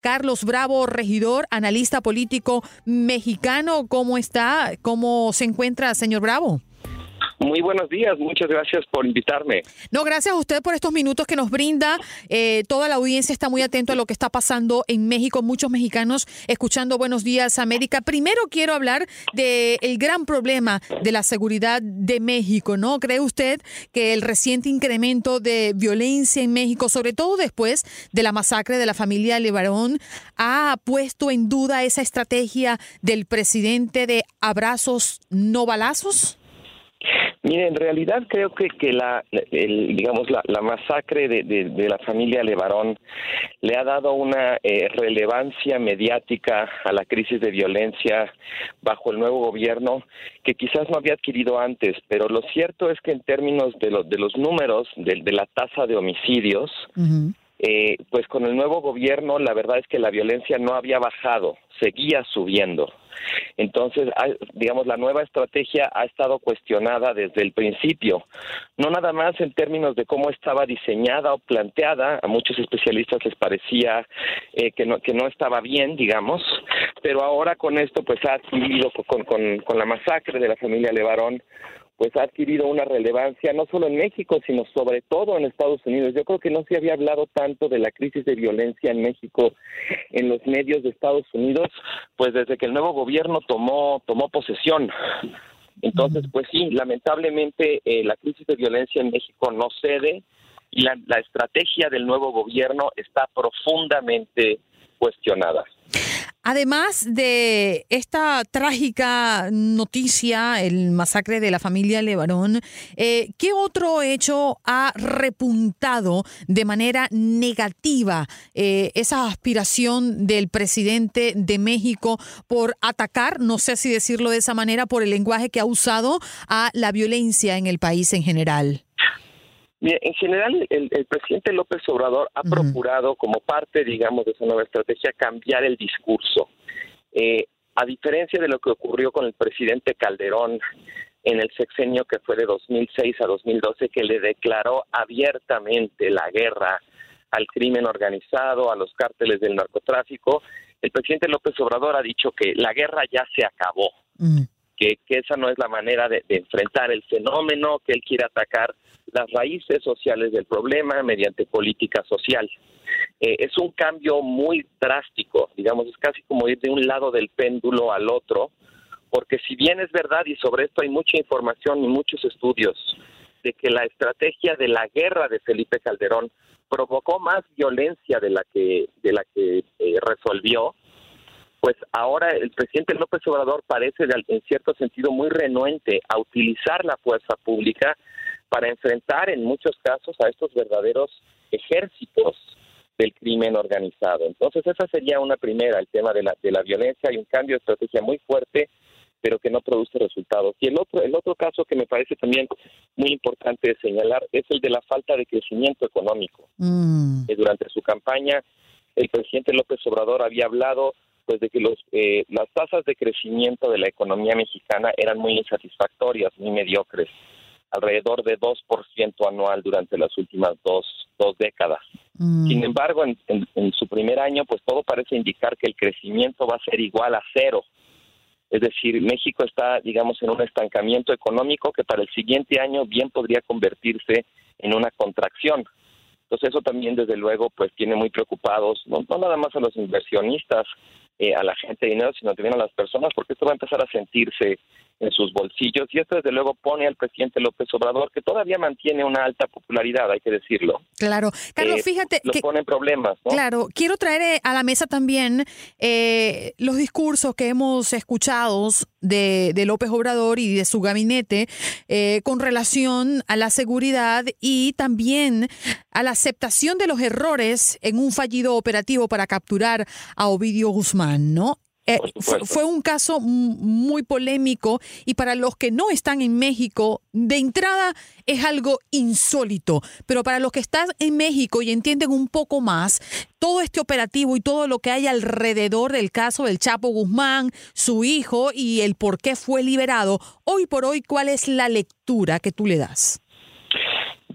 Carlos Bravo, regidor, analista político mexicano, ¿cómo está? ¿Cómo se encuentra, señor Bravo? Muy buenos días, muchas gracias por invitarme. No, gracias a usted por estos minutos que nos brinda. Eh, toda la audiencia está muy atento a lo que está pasando en México. Muchos mexicanos escuchando Buenos Días América. Primero quiero hablar del el gran problema de la seguridad de México, ¿no? ¿Cree usted que el reciente incremento de violencia en México, sobre todo después de la masacre de la familia Levarón, ha puesto en duda esa estrategia del presidente de abrazos no balazos? Mire, en realidad creo que, que la, el, digamos, la, la masacre de, de, la familia Levarón le ha dado una eh, relevancia mediática a la crisis de violencia bajo el nuevo gobierno que quizás no había adquirido antes, pero lo cierto es que en términos de, lo, de los números de, la tasa de homicidios. Eh, pues con el nuevo gobierno la verdad es que la violencia no había bajado, seguía subiendo. Entonces, digamos, la nueva estrategia ha estado cuestionada desde el principio, no nada más en términos de cómo estaba diseñada o planteada, a muchos especialistas les parecía eh, que, no, que no estaba bien, digamos, pero ahora con esto, pues ha adquirido, con, con, con la masacre de la familia Levarón, pues ha adquirido una relevancia no solo en México, sino sobre todo en Estados Unidos. Yo creo que no se había hablado tanto de la crisis de violencia en México en los medios de Estados Unidos, pues desde que el nuevo gobierno tomó tomó posesión. Entonces, pues sí, lamentablemente eh, la crisis de violencia en México no cede y la, la estrategia del nuevo gobierno está profundamente cuestionada. Además de esta trágica noticia, el masacre de la familia Levarón, eh, ¿qué otro hecho ha repuntado de manera negativa eh, esa aspiración del presidente de México por atacar, no sé si decirlo de esa manera, por el lenguaje que ha usado a la violencia en el país en general? Bien, en general, el, el, presidente López Obrador ha uh -huh. procurado, como parte, digamos, de esa nueva estrategia, cambiar el discurso. Eh, a diferencia de lo que ocurrió con el presidente Calderón en el sexenio que fue de 2006 a 2012, que le declaró abiertamente la guerra al crimen organizado, a los cárteles del narcotráfico, el presidente López Obrador ha dicho que la guerra ya se acabó. Uh -huh. Que, que, esa no es la manera de, de, enfrentar el fenómeno, que él quiere atacar las raíces sociales del problema mediante política social. Eh, es un cambio muy drástico, digamos, es casi como ir de un lado del péndulo al otro, porque si bien es verdad, y sobre esto hay mucha información y muchos estudios, de que la estrategia de la guerra de Felipe Calderón provocó más violencia de la que de la que eh, resolvió, pues ahora el presidente López Obrador parece en cierto sentido muy renuente a utilizar la fuerza pública para enfrentar en muchos casos a estos verdaderos ejércitos del crimen organizado. Entonces esa sería una primera, el tema de la, de la violencia y un cambio de estrategia muy fuerte pero que no produce resultados. Y el otro, el otro caso que me parece también muy importante señalar es el de la falta de crecimiento económico. Mm. Durante su campaña, el presidente López Obrador había hablado pues de que los, eh, las tasas de crecimiento de la economía mexicana eran muy insatisfactorias, muy mediocres, alrededor de 2% anual durante las últimas dos, dos décadas. Mm. Sin embargo, en, en- en su primer año, pues todo parece indicar que el crecimiento va a ser igual a cero. Es decir, México está, digamos, en un estancamiento económico que para el siguiente año bien podría convertirse en una contracción. Entonces eso también, desde luego, pues tiene muy preocupados, no, no nada más a los inversionistas, eh, a la gente dinero, sino también a las personas, porque esto va a empezar a sentirse en sus bolsillos. Y esto, desde luego, pone al presidente López Obrador, que todavía mantiene una alta popularidad, hay que decirlo. Claro. Carlos, eh, fíjate Lo que pone en problemas, ¿no? Claro, quiero traer eh, a la mesa también eh, los discursos que hemos escuchado de, de López Obrador y de su gabinete eh, con relación a la seguridad y también a la aceptación de los errores en un fallido operativo para capturar a Ovidio Guzmán, ¿no? Eh, fue, un caso muy polémico y para los que no están en México, de entrada es algo insólito, pero para los que están en México y entienden un poco más todo este operativo y todo lo que hay alrededor del caso del Chapo Guzmán, su hijo y el por qué fue liberado, hoy por hoy, ¿cuál es la lectura que tú le das?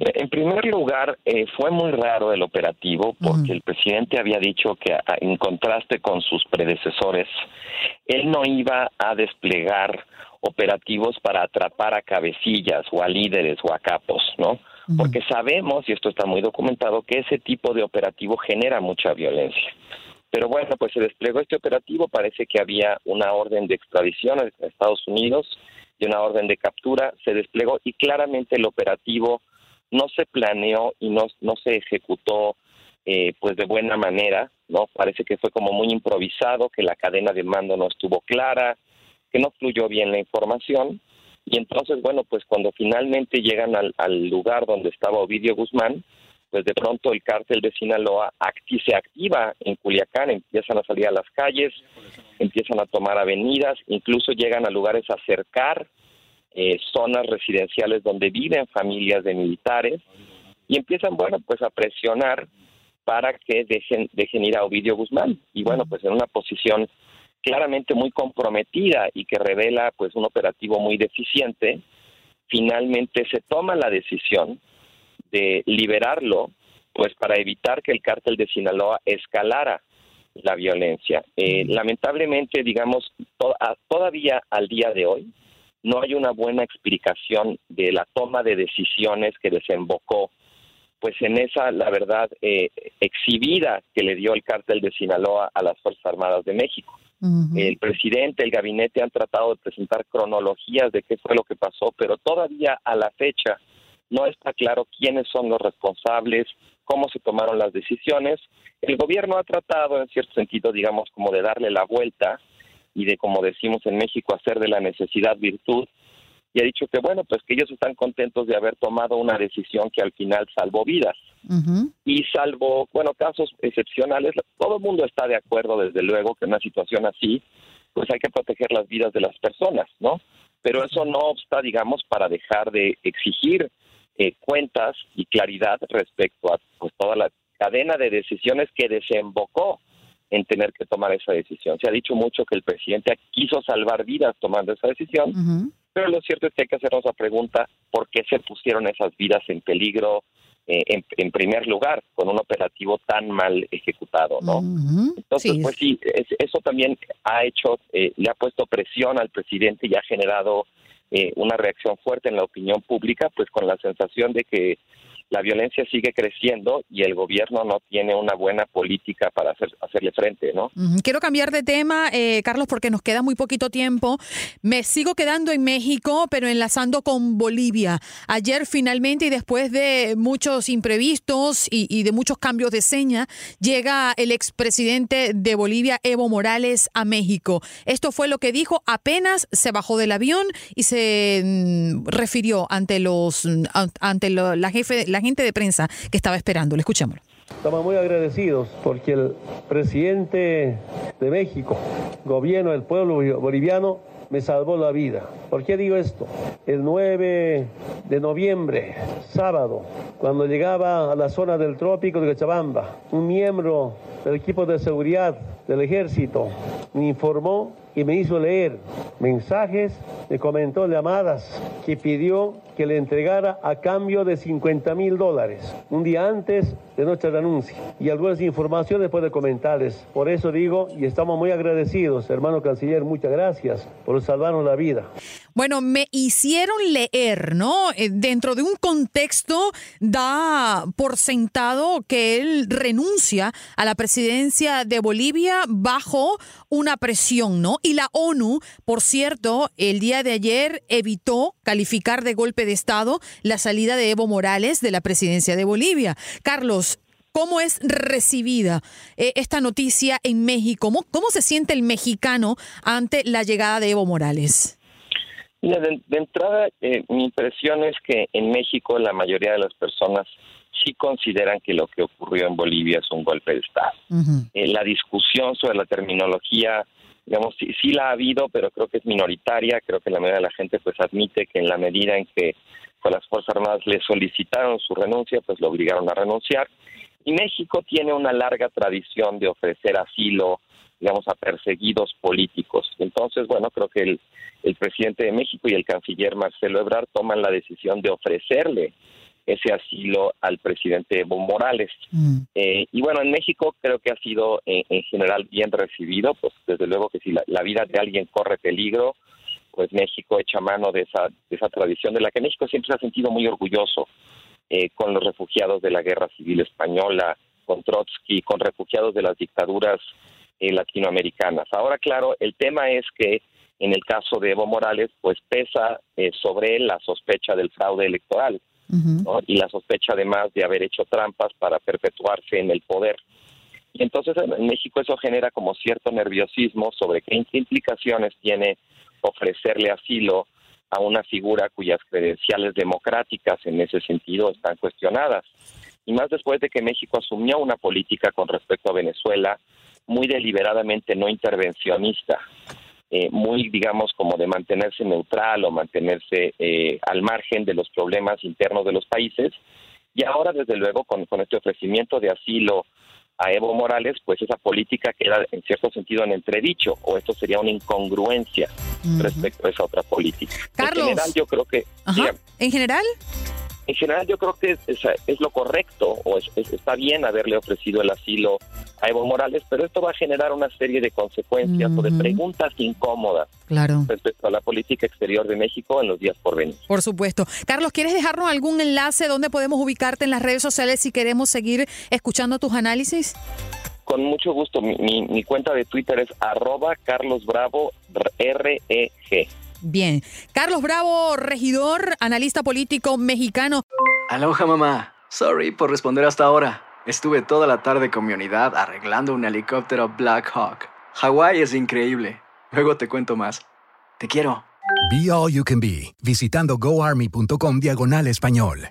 En primer lugar, eh, fue muy raro el operativo porque el presidente había dicho que en contraste con sus predecesores, él no iba a desplegar operativos para atrapar a cabecillas o a líderes o a capos, ¿no? Porque sabemos, y esto está muy documentado, que ese tipo de operativo genera mucha violencia. Pero bueno, pues se desplegó este operativo, parece que había una orden de extradición a Estados Unidos y una orden de captura, se desplegó y claramente el operativo no se planeó y no, no se ejecutó eh, pues de buena manera, ¿no? Parece que fue como muy improvisado, que la cadena de mando no estuvo clara, que no fluyó bien la información y entonces, bueno, pues cuando finalmente llegan al, al lugar donde estaba Ovidio Guzmán, pues de pronto el cártel de Sinaloa acti- se activa en Culiacán, empiezan a salir a las calles, empiezan a tomar avenidas, incluso llegan a lugares a cercar eh, zonas residenciales donde viven familias de militares y empiezan, bueno, pues a presionar para que dejen, dejen ir a Ovidio Guzmán. Y bueno, pues en una posición claramente muy comprometida y que revela pues un operativo muy deficiente, finalmente se toma la decisión de liberarlo pues para evitar que el cártel de Sinaloa escalara la violencia. Eh, lamentablemente, digamos, to- a- todavía al día de hoy no hay una buena explicación de la toma de decisiones que desembocó pues en esa, la verdad, eh, exhibida que le dio el cártel de Sinaloa a las Fuerzas Armadas de México. El presidente, el gabinete han tratado de presentar cronologías de qué fue lo que pasó, pero todavía a la fecha no está claro quiénes son los responsables, cómo se tomaron las decisiones. El gobierno ha tratado, en cierto sentido, digamos, como de darle la vuelta y de, como decimos en México, hacer de la necesidad virtud. Y ha dicho que, bueno, pues que ellos están contentos de haber tomado una decisión que al final salvó vidas. Y salvo, bueno, casos excepcionales, todo el mundo está de acuerdo, desde luego, que en una situación así, pues hay que proteger las vidas de las personas, ¿no? Pero eso no obsta, digamos, para dejar de exigir eh, cuentas y claridad respecto a pues, toda la cadena de decisiones que desembocó en tener que tomar esa decisión. Se ha dicho mucho que el presidente quiso salvar vidas tomando esa decisión, pero lo cierto es que hay que hacernos la pregunta por qué se pusieron esas vidas en peligro eh, en, en primer lugar con un operativo tan mal ejecutado, ¿no? Entonces, pues sí, es- eso también ha hecho, eh, le ha puesto presión al presidente y ha generado eh, una reacción fuerte en la opinión pública, pues con la sensación de que la violencia sigue creciendo y el gobierno no tiene una buena política para hacer, hacerle frente, ¿no? Quiero cambiar de tema, eh, Carlos, porque nos queda muy poquito tiempo. Me sigo quedando en México, pero enlazando con Bolivia. Ayer finalmente y después de muchos imprevistos y, de muchos cambios de seña, llega el expresidente de Bolivia, Evo Morales, a México. Esto fue lo que dijo apenas se bajó del avión y se mm, refirió ante los ante lo- la jefe la gente de prensa que estaba esperando. Le escuchémoslo. Estamos muy agradecidos porque el presidente de México, gobierno del pueblo boliviano, me salvó la vida. ¿Por qué digo esto? El 9 de noviembre, sábado, cuando llegaba a la zona del trópico de Cochabamba, un miembro del equipo de seguridad del ejército me informó y me hizo leer mensajes, me comentó llamadas que pidió que le entregara a cambio de 50 mil dólares, un día antes de nuestra renuncia. Y algunas informaciones puede comentarles. Por eso digo, y estamos muy agradecidos, hermano canciller, muchas gracias por salvarnos la vida. Bueno, me hicieron leer, ¿no? Eh, Dentro de un contexto da por sentado que él renuncia a la presidencia de Bolivia bajo una presión, ¿no? Y la ONU, por cierto, el día de ayer evitó calificar de golpe de Estado la salida de Evo Morales de la presidencia de Bolivia. Carlos, ¿Cómo es recibida eh, esta noticia en México? ¿Cómo, ¿Cómo se siente el mexicano ante la llegada de Evo Morales? Mira, de, de entrada, eh, mi impresión es que en México la mayoría de las personas sí consideran que lo que ocurrió en Bolivia es un golpe de Estado. Eh, la discusión sobre la terminología, digamos, sí, sí la ha habido, pero creo que es minoritaria. Creo que la mayoría de la gente pues admite que en la medida en que pues, las Fuerzas Armadas le solicitaron su renuncia, pues lo obligaron a renunciar. Y México tiene una larga tradición de ofrecer asilo, digamos, a perseguidos políticos. Entonces, bueno, creo que el, el presidente de México y el canciller Marcelo Ebrard toman la decisión de ofrecerle ese asilo al presidente Evo Morales. Eh, y bueno, en México creo que ha sido eh, en general bien recibido, pues desde luego que si la, la vida de alguien corre peligro, pues México echa mano de esa, de esa tradición de la que México siempre se ha sentido muy orgulloso eh, con los refugiados de la Guerra Civil Española, con Trotsky, con refugiados de las dictaduras eh, latinoamericanas. Ahora, claro, el tema es que en el caso de Evo Morales, pues pesa eh, sobre él la sospecha del fraude electoral ¿no? y la sospecha además de haber hecho trampas para perpetuarse en el poder. Y entonces en en México eso genera como cierto nerviosismo sobre qué implicaciones tiene ofrecerle asilo a una figura cuyas credenciales democráticas en ese sentido están cuestionadas. Y más después de que México asumió una política con respecto a Venezuela muy deliberadamente no intervencionista, eh, muy, digamos, como de mantenerse neutral o mantenerse eh, al margen de los problemas internos de los países. Y ahora, desde luego, con, con este ofrecimiento de asilo a Evo Morales, pues esa política queda en cierto sentido en entredicho, o esto sería una incongruencia respecto a esa otra política. Carlos. En general, yo creo que, Ajá. ¿En general? En general yo creo que es, es- es lo correcto, o es- es- está bien haberle ofrecido el asilo a Evo Morales, pero esto va a generar una serie de consecuencias o de preguntas incómodas Claro. respecto a la política exterior de México en los días por venir. Por supuesto. Carlos, ¿quieres dejarnos algún enlace donde podemos ubicarte en las redes sociales si queremos seguir escuchando tus análisis? Con mucho gusto, mi, mi- mi cuenta de Twitter es arroba carlosbravo REG. Bien. Carlos Bravo, regidor, analista político mexicano. Aloha mamá. Sorry por responder hasta ahora. Estuve toda la tarde con mi unidad arreglando un helicóptero Black Hawk. Hawái es increíble. Luego te cuento más. Te quiero. Be All You Can Be, visitando goarmy.com diagonal español.